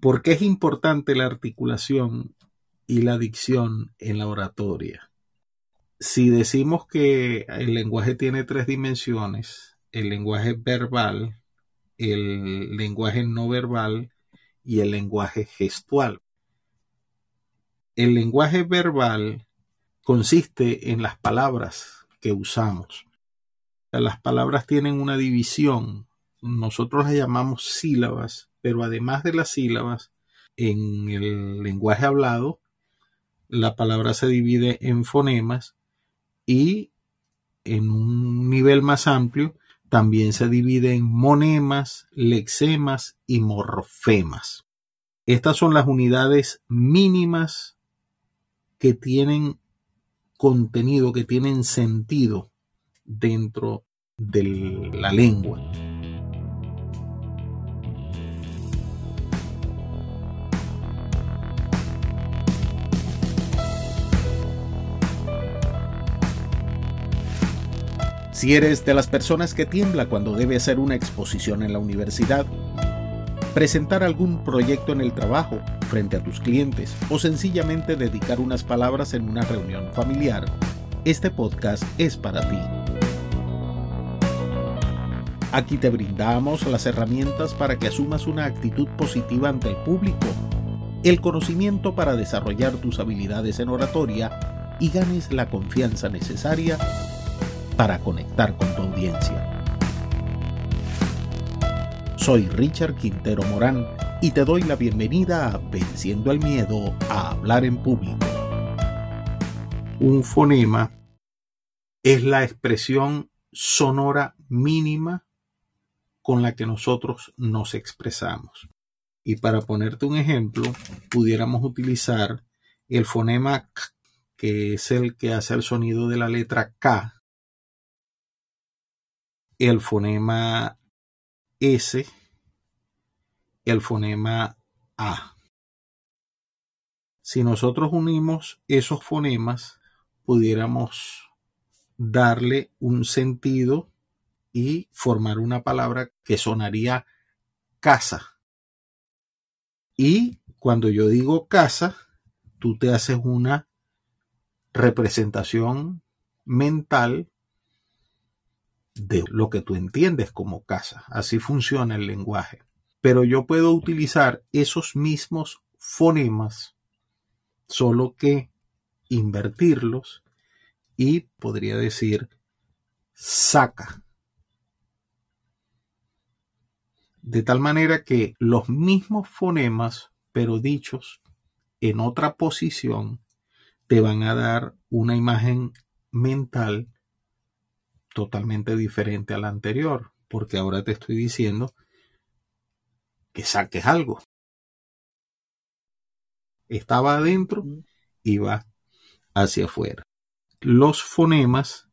¿Por qué es importante la articulación y la dicción en la oratoria? Si decimos que el lenguaje tiene tres dimensiones, el lenguaje verbal, el lenguaje no verbal y el lenguaje gestual. El lenguaje verbal consiste en las palabras que usamos. Las palabras tienen una división. Nosotros las llamamos sílabas, pero además de las sílabas, en el lenguaje hablado, la palabra se divide en fonemas y en un nivel más amplio también se divide en monemas, lexemas y morfemas. Estas son las unidades mínimas que tienen contenido, que tienen sentido dentro de la lengua. Si eres de las personas que tiembla cuando debe hacer una exposición en la universidad, presentar algún proyecto en el trabajo frente a tus clientes o sencillamente dedicar unas palabras en una reunión familiar, este podcast es para ti. Aquí te brindamos las herramientas para que asumas una actitud positiva ante el público, el conocimiento para desarrollar tus habilidades en oratoria y ganes la confianza necesaria para conectar con tu audiencia. Soy Richard Quintero Morán y te doy la bienvenida a Venciendo el Miedo a Hablar en Público. Un fonema es la expresión sonora mínima con la que nosotros nos expresamos. Y para ponerte un ejemplo, pudiéramos utilizar el fonema K, que es el que hace el sonido de la letra K el fonema S, el fonema A. Si nosotros unimos esos fonemas, pudiéramos darle un sentido y formar una palabra que sonaría casa. Y cuando yo digo casa, tú te haces una representación mental de lo que tú entiendes como casa. Así funciona el lenguaje. Pero yo puedo utilizar esos mismos fonemas, solo que invertirlos y podría decir saca. De tal manera que los mismos fonemas, pero dichos en otra posición, te van a dar una imagen mental totalmente diferente a la anterior, porque ahora te estoy diciendo que saques algo. Estaba adentro y va hacia afuera. Los fonemas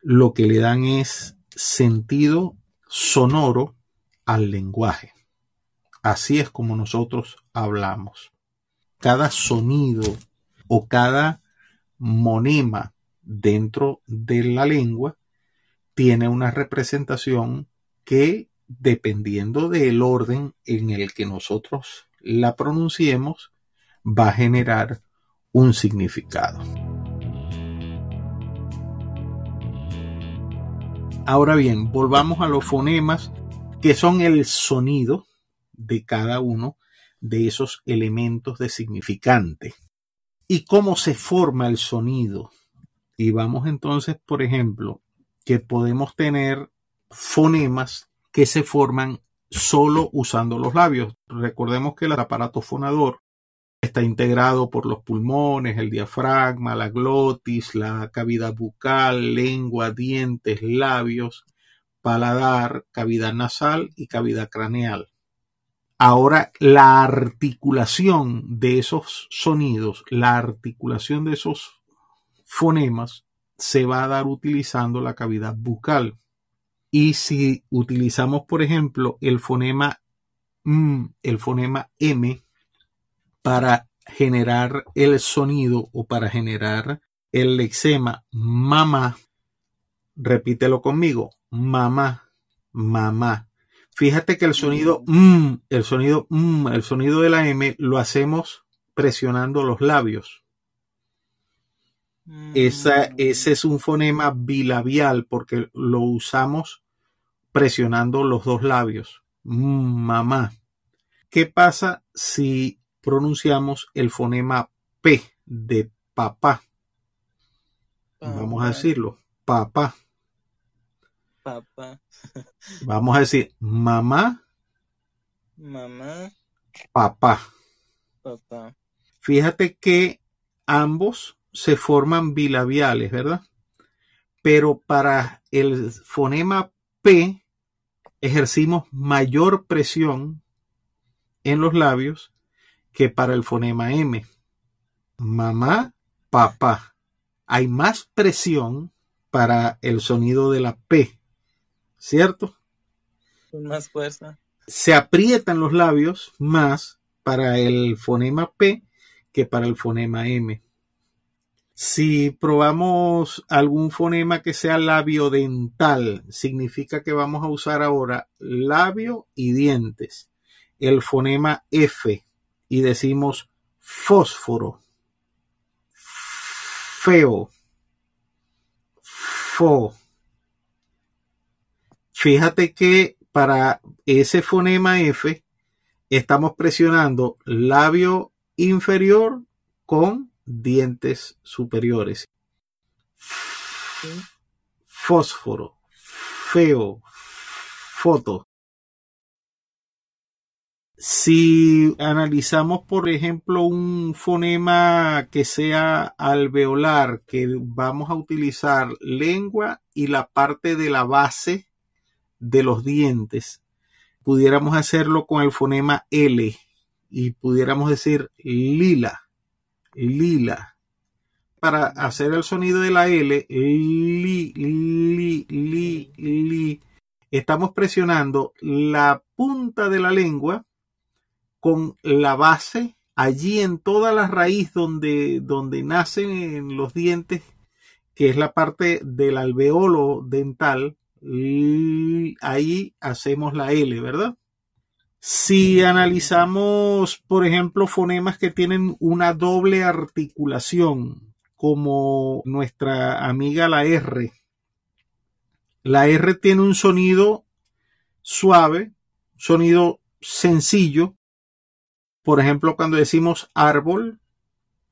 lo que le dan es sentido sonoro al lenguaje. Así es como nosotros hablamos. Cada sonido o cada monema dentro de la lengua tiene una representación que, dependiendo del orden en el que nosotros la pronunciemos, va a generar un significado. Ahora bien, volvamos a los fonemas que son el sonido de cada uno de esos elementos de significante. ¿Y cómo se forma el sonido? Y vamos entonces, por ejemplo, que podemos tener fonemas que se forman solo usando los labios. Recordemos que el aparato fonador está integrado por los pulmones, el diafragma, la glotis, la cavidad bucal, lengua, dientes, labios, paladar, cavidad nasal y cavidad craneal. Ahora, la articulación de esos sonidos, la articulación de esos fonemas se va a dar utilizando la cavidad bucal. Y si utilizamos, por ejemplo, el fonema M, el fonema M para generar el sonido o para generar el lexema mamá, repítelo conmigo, mamá, mamá. Fíjate que el sonido mm, el sonido mm, el sonido de la M lo hacemos presionando los labios. Esa, Mm, ese es un fonema bilabial porque lo usamos presionando los dos labios. Mm, mamá. ¿Qué pasa si pronunciamos el fonema P de papá? Vamos a decirlo, papá. papá, Vamos a decir mamá, mamá, papá. papá. Fíjate que ambos se forman bilabiales, ¿verdad? Pero para el fonema P ejercimos mayor presión en los labios que para el fonema M. Mamá, papá. Hay más presión para el sonido de la P, ¿cierto? Con más fuerza. Se aprietan los labios más para el fonema P que para el fonema M. Si probamos algún fonema que sea labio dental, significa que vamos a usar ahora labio y dientes. El fonema F y decimos fósforo, feo, fo. Fíjate que para ese fonema F estamos presionando labio inferior con dientes superiores. ¿sí? Fósforo, feo, foto. Si analizamos, por ejemplo, un fonema que sea alveolar, que vamos a utilizar lengua y la parte de la base de los dientes, pudiéramos hacerlo con el fonema L y pudiéramos decir lila, lila. Para hacer el sonido de la L, li, li, li, li, estamos presionando la punta de la lengua con la base allí en toda la raíz donde, donde nacen los dientes, que es la parte del alveolo dental, ahí hacemos la L, ¿verdad? Si analizamos, por ejemplo, fonemas que tienen una doble articulación, como nuestra amiga la R, la R tiene un sonido suave, sonido sencillo, por ejemplo, cuando decimos árbol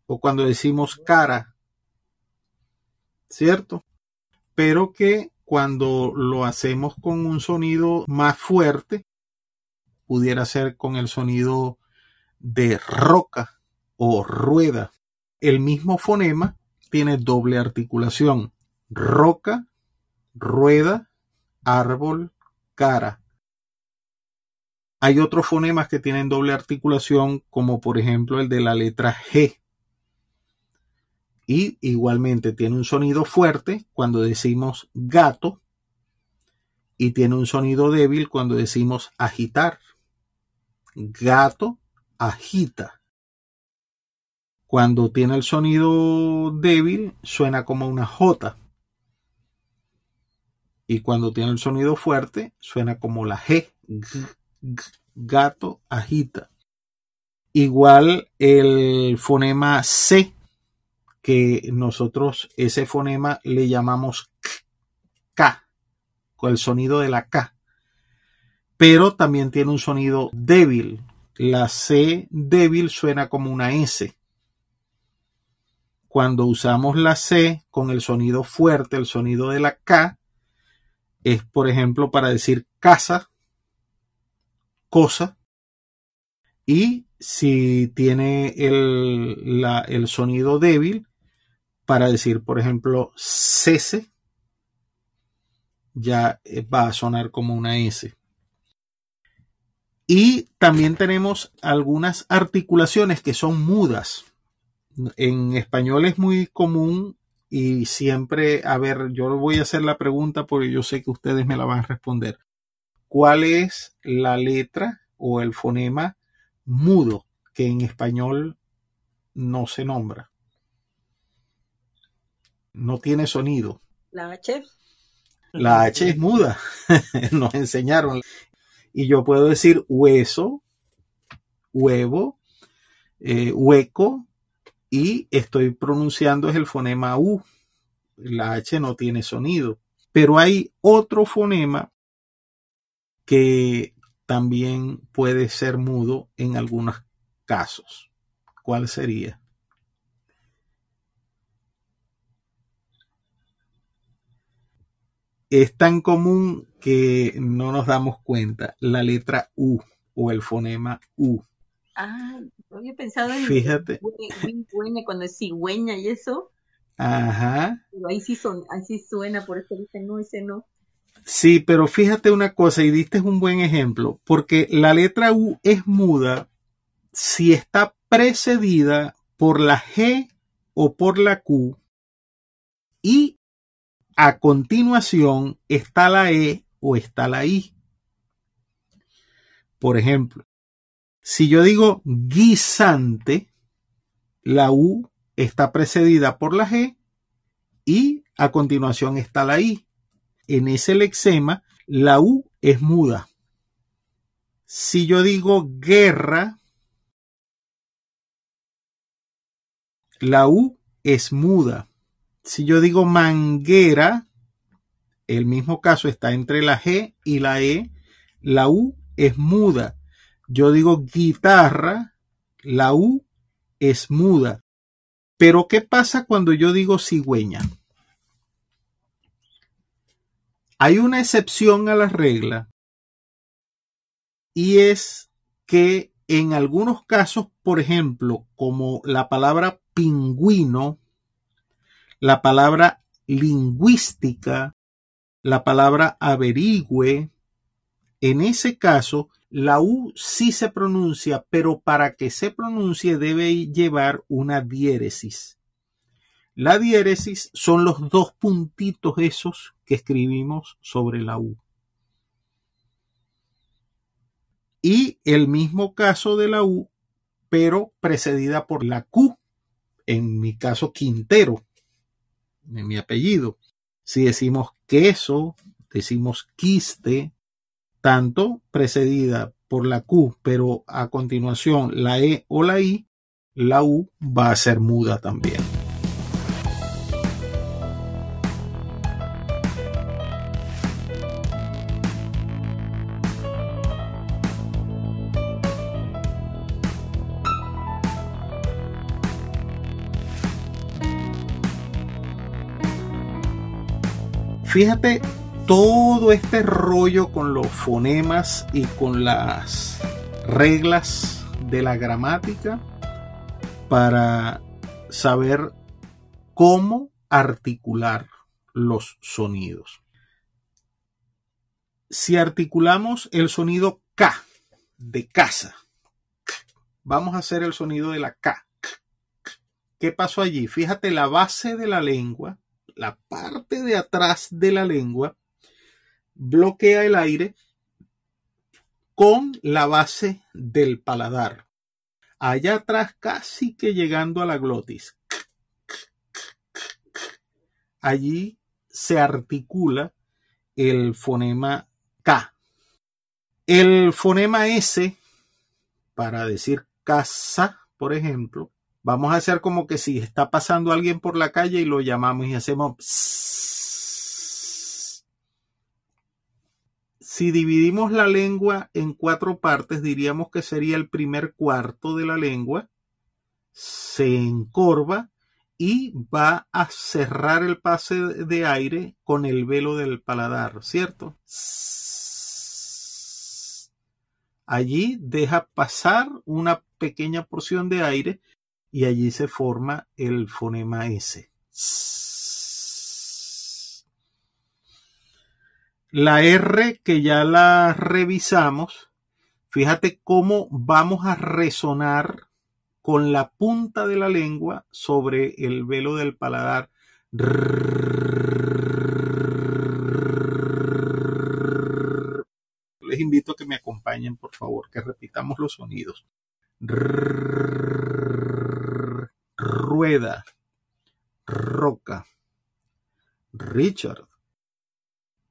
o cuando decimos cara, ¿cierto? Pero que cuando lo hacemos con un sonido más fuerte, pudiera ser con el sonido de roca o rueda. El mismo fonema tiene doble articulación. Roca, rueda, árbol, cara. Hay otros fonemas que tienen doble articulación, como por ejemplo el de la letra G. Y igualmente tiene un sonido fuerte cuando decimos gato y tiene un sonido débil cuando decimos agitar. Gato agita. Cuando tiene el sonido débil suena como una J. Y cuando tiene el sonido fuerte suena como la G. G- gato agita. Igual el fonema C, que nosotros ese fonema le llamamos K, con el sonido de la K. Pero también tiene un sonido débil. La C débil suena como una S. Cuando usamos la C con el sonido fuerte, el sonido de la K, es por ejemplo para decir casa, cosa. Y si tiene el, la- el sonido débil, para decir, por ejemplo, cese, ya va a sonar como una S. Y también tenemos algunas articulaciones que son mudas. En español es muy común y siempre, a ver, yo voy a hacer la pregunta porque yo sé que ustedes me la van a responder. ¿Cuál es la letra o el fonema mudo que en español no se nombra? No tiene sonido. La H. La H es muda, nos enseñaron. Y yo puedo decir hueso, huevo, eh, hueco, y estoy pronunciando es el fonema U. La H no tiene sonido. Pero hay otro fonema que también puede ser mudo en algunos casos. ¿Cuál sería? Es tan común que no nos damos cuenta. La letra U o el fonema U. Ah, había pensado en Fíjate. cuando es cigüeña y eso, Ajá. pero ahí sí, son, ahí sí suena, por eso dicen no, ese no. Sí, pero fíjate una cosa y diste un buen ejemplo, porque la letra U es muda si está precedida por la G o por la Q y a continuación está la E o está la I. Por ejemplo, si yo digo guisante, la U está precedida por la G y a continuación está la I. En ese lexema, la U es muda. Si yo digo guerra, la U es muda. Si yo digo manguera, el mismo caso está entre la G y la E, la U es muda. Yo digo guitarra, la U es muda. Pero ¿qué pasa cuando yo digo cigüeña? Hay una excepción a la regla y es que en algunos casos, por ejemplo, como la palabra pingüino, la palabra lingüística, la palabra averigüe, en ese caso, la U sí se pronuncia, pero para que se pronuncie debe llevar una diéresis. La diéresis son los dos puntitos esos que escribimos sobre la U. Y el mismo caso de la U, pero precedida por la Q, en mi caso Quintero, en mi apellido. Si decimos queso, decimos quiste, tanto precedida por la Q, pero a continuación la E o la I, la U va a ser muda también. Fíjate todo este rollo con los fonemas y con las reglas de la gramática para saber cómo articular los sonidos. Si articulamos el sonido K de casa, vamos a hacer el sonido de la K. ¿Qué pasó allí? Fíjate la base de la lengua, la parte de atrás de la lengua, bloquea el aire con la base del paladar. Allá atrás, casi que llegando a la glotis. Allí se articula el fonema K. El fonema S, para decir casa, por ejemplo, vamos a hacer como que si está pasando alguien por la calle y lo llamamos y hacemos si dividimos la lengua en cuatro partes, diríamos que sería el primer cuarto de la lengua, se encorva y va a cerrar el pase de aire con el velo del paladar, ¿cierto? Allí deja pasar una pequeña porción de aire y allí se forma el fonema S. La R que ya la revisamos, fíjate cómo vamos a resonar con la punta de la lengua sobre el velo del paladar. Les invito a que me acompañen, por favor, que repitamos los sonidos. Roca, Richard,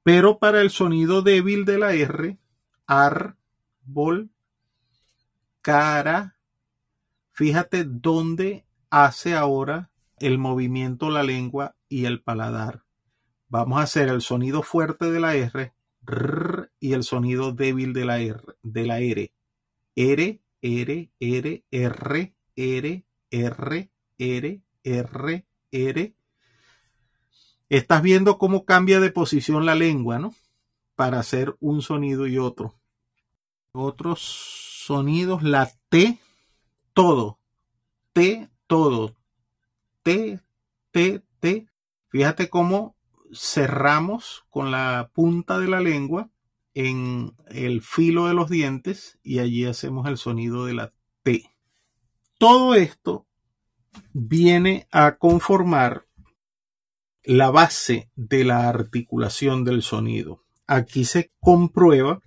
pero para el sonido débil de la R árbol, cara. Fíjate dónde hace ahora el movimiento la lengua y el paladar. Vamos a hacer el sonido fuerte de la R y el sonido débil de la R, de la R. R, R, R, R, R, R, R, R, R. Estás viendo cómo cambia de posición la lengua, ¿no? Para hacer un sonido y otro. Otros sonidos, la T, todo. T, todo. T, T, T. Fíjate cómo cerramos con la punta de la lengua en el filo de los dientes y allí hacemos el sonido de la T. Todo esto viene a conformar la base de la articulación del sonido. Aquí se comprueba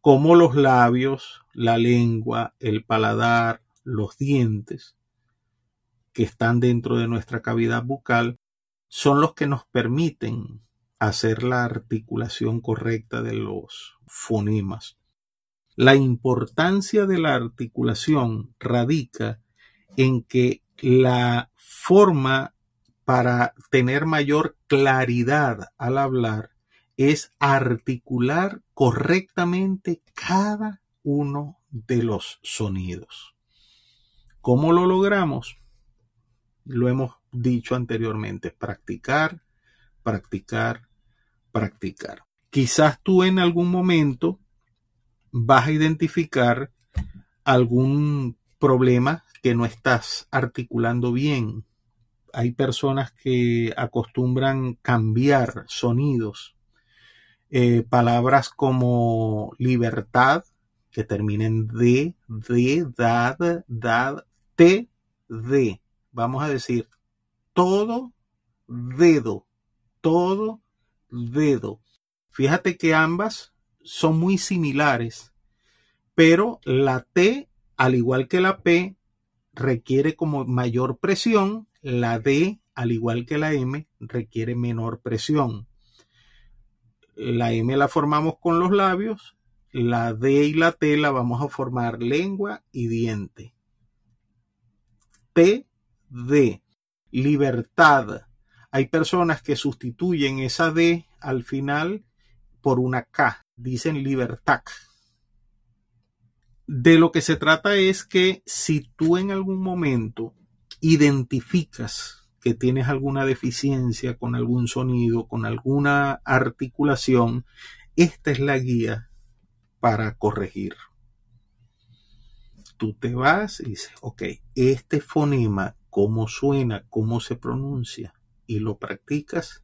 cómo los labios, la lengua, el paladar, los dientes que están dentro de nuestra cavidad bucal son los que nos permiten hacer la articulación correcta de los fonemas. La importancia de la articulación radica en que la forma para tener mayor claridad al hablar es articular correctamente cada uno de los sonidos. ¿Cómo lo logramos? Lo hemos dicho anteriormente, practicar, practicar, practicar. Quizás tú en algún momento vas a identificar algún problema que no estás articulando bien. Hay personas que acostumbran cambiar sonidos. Eh, palabras como libertad, que terminen de, de, dad, dad, te, de. Vamos a decir todo dedo, todo dedo. Fíjate que ambas son muy similares, pero la T, al igual que la P, requiere como mayor presión, la D, al igual que la M, requiere menor presión. La M la formamos con los labios, la D y la T la vamos a formar lengua y diente. T, D libertad. Hay personas que sustituyen esa D al final por una K, dicen libertad. De lo que se trata es que si tú en algún momento identificas que tienes alguna deficiencia con algún sonido, con alguna articulación, esta es la guía para corregir. Tú te vas y dices, ok, este fonema cómo suena, cómo se pronuncia y lo practicas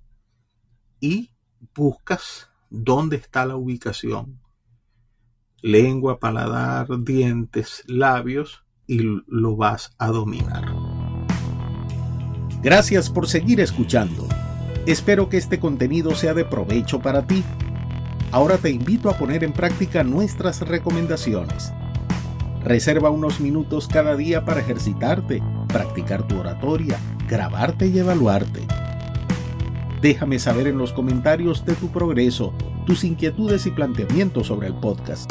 y buscas dónde está la ubicación. Lengua, paladar, dientes, labios y lo vas a dominar. Gracias por seguir escuchando. Espero que este contenido sea de provecho para ti. Ahora te invito a poner en práctica nuestras recomendaciones. Reserva unos minutos cada día para ejercitarte practicar tu oratoria, grabarte y evaluarte. Déjame saber en los comentarios de tu progreso, tus inquietudes y planteamientos sobre el podcast.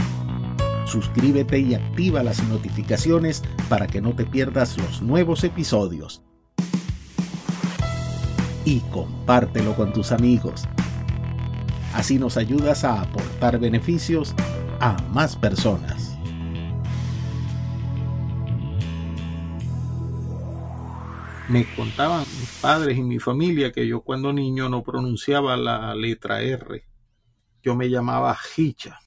Suscríbete y activa las notificaciones para que no te pierdas los nuevos episodios. Y compártelo con tus amigos. Así nos ayudas a aportar beneficios a más personas. me contaban mis padres y mi familia que yo cuando niño no pronunciaba la letra R. Yo me llamaba Hicha.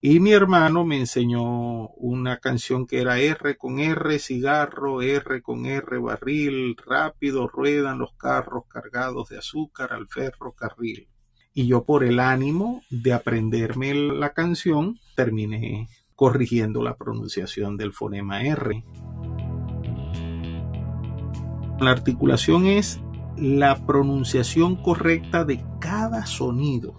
Y mi hermano me enseñó una canción que era R con R, cigarro, R con R, barril, rápido, ruedan los carros cargados de azúcar al ferrocarril. Y yo por el ánimo de aprenderme la canción, terminé corrigiendo la pronunciación del fonema R. La articulación es la pronunciación correcta de cada sonido.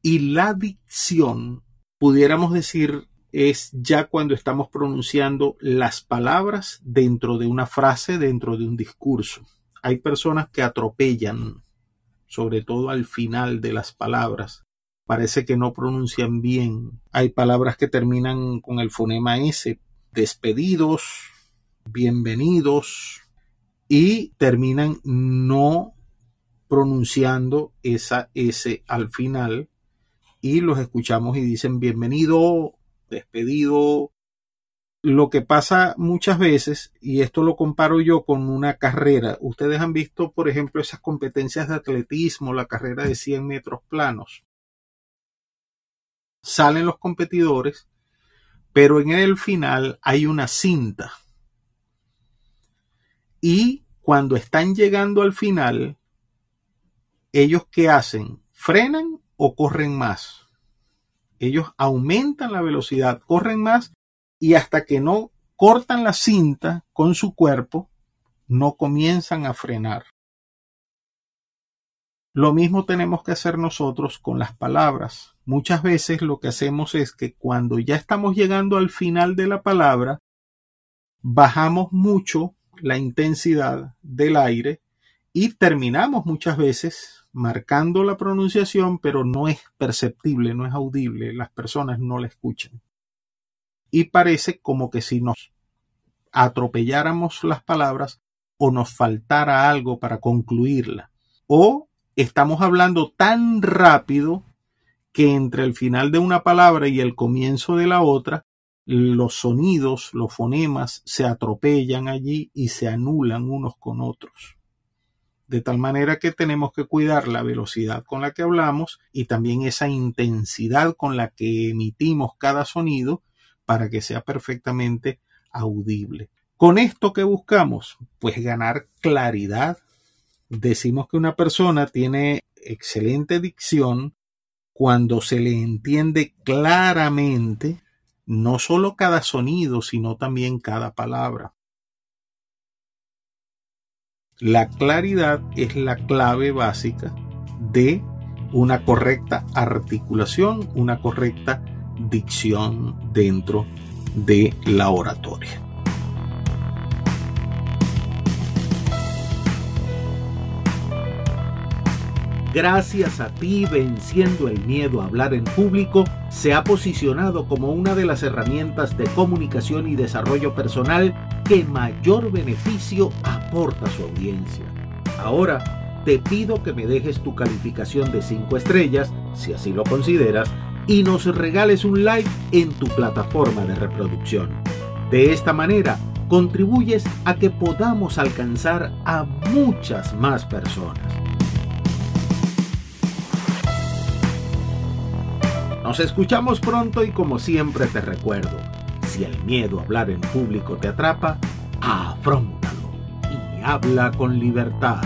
Y la dicción, pudiéramos decir, es ya cuando estamos pronunciando las palabras dentro de una frase, dentro de un discurso. Hay personas que atropellan, sobre todo al final de las palabras, parece que no pronuncian bien. Hay palabras que terminan con el fonema S, despedidos, bienvenidos, y terminan no pronunciando esa S al final y los escuchamos y dicen bienvenido, despedido. Lo que pasa muchas veces, y esto lo comparo yo con una carrera, ustedes han visto, por ejemplo, esas competencias de atletismo, la carrera de 100 metros planos. Salen los competidores, pero en el final hay una cinta. Y cuando están llegando al final, ellos qué hacen? ¿Frenan o corren más? Ellos aumentan la velocidad, corren más y hasta que no cortan la cinta con su cuerpo, no comienzan a frenar. Lo mismo tenemos que hacer nosotros con las palabras. Muchas veces lo que hacemos es que cuando ya estamos llegando al final de la palabra, bajamos mucho la intensidad del aire y terminamos muchas veces marcando la pronunciación, pero no es perceptible, no es audible, las personas no la escuchan. Y parece como que si nos atropelláramos las palabras o nos faltara algo para concluirla. O estamos hablando tan rápido que entre el final de una palabra y el comienzo de la otra, los sonidos, los fonemas se atropellan allí y se anulan unos con otros de tal manera que tenemos que cuidar la velocidad con la que hablamos y también esa intensidad con la que emitimos cada sonido para que sea perfectamente audible. Con esto que buscamos, pues ganar claridad. Decimos que una persona tiene excelente dicción cuando se le entiende claramente no solo cada sonido, sino también cada palabra. La claridad es la clave básica de una correcta articulación, una correcta dicción dentro de la oratoria. gracias a ti venciendo el miedo a hablar en público, se ha posicionado como una de las herramientas de comunicación y desarrollo personal que mayor beneficio aporta a su audiencia. Ahora, te pido que me dejes tu calificación de 5 estrellas, si así lo consideras, y nos regales un like en tu plataforma de reproducción. De esta manera, contribuyes a que podamos alcanzar a muchas más personas. Nos escuchamos pronto y como siempre te recuerdo, si el miedo a hablar en público te atrapa, afrontalo y habla con libertad.